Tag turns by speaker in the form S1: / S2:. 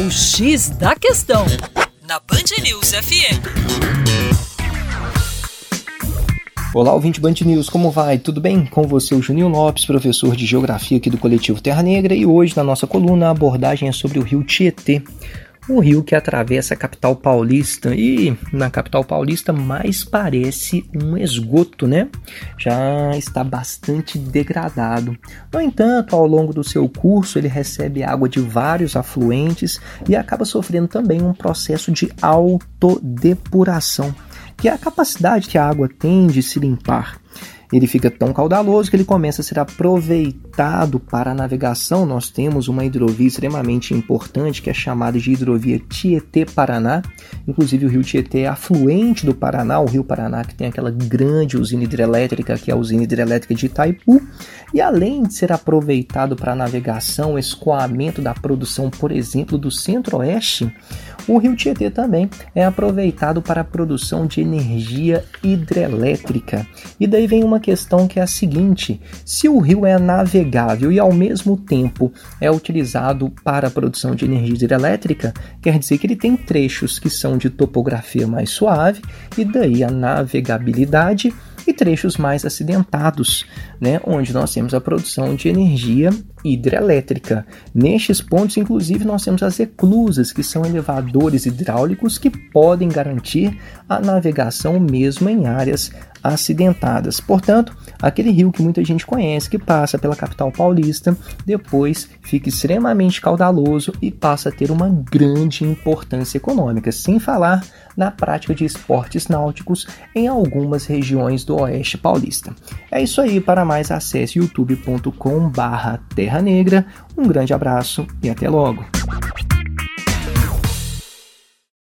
S1: O X da Questão, na Band News FM.
S2: Olá, ouvinte Band News, como vai? Tudo bem? Com você, o Juninho Lopes, professor de Geografia aqui do Coletivo Terra Negra, e hoje na nossa coluna a abordagem é sobre o rio Tietê, o rio que atravessa a capital paulista e na capital paulista mais parece um esgoto, né? Já está bastante degradado. No entanto, ao longo do seu curso, ele recebe água de vários afluentes e acaba sofrendo também um processo de autodepuração, que é a capacidade que a água tem de se limpar. Ele fica tão caudaloso que ele começa a ser aproveitado para a navegação. Nós temos uma hidrovia extremamente importante que é chamada de hidrovia Tietê-Paraná. Inclusive, o rio Tietê é afluente do Paraná, o rio Paraná que tem aquela grande usina hidrelétrica que é a usina hidrelétrica de Itaipu. E além de ser aproveitado para a navegação, escoamento da produção, por exemplo, do Centro-Oeste, o rio Tietê também é aproveitado para a produção de energia hidrelétrica. E daí vem uma questão que é a seguinte: se o rio é navegável e ao mesmo tempo é utilizado para a produção de energia hidrelétrica, quer dizer que ele tem trechos que são de topografia mais suave e daí a navegabilidade e trechos mais acidentados, né, onde nós temos a produção de energia hidrelétrica. Nestes pontos, inclusive, nós temos as eclusas, que são elevadores hidráulicos que podem garantir a navegação mesmo em áreas acidentadas. Portanto, aquele rio que muita gente conhece, que passa pela capital paulista, depois fica extremamente caudaloso e passa a ter uma grande importância econômica, sem falar na prática de esportes náuticos em algumas regiões do oeste paulista. É isso aí, para mais acesse youtube.com/terra negra. Um grande abraço e até logo.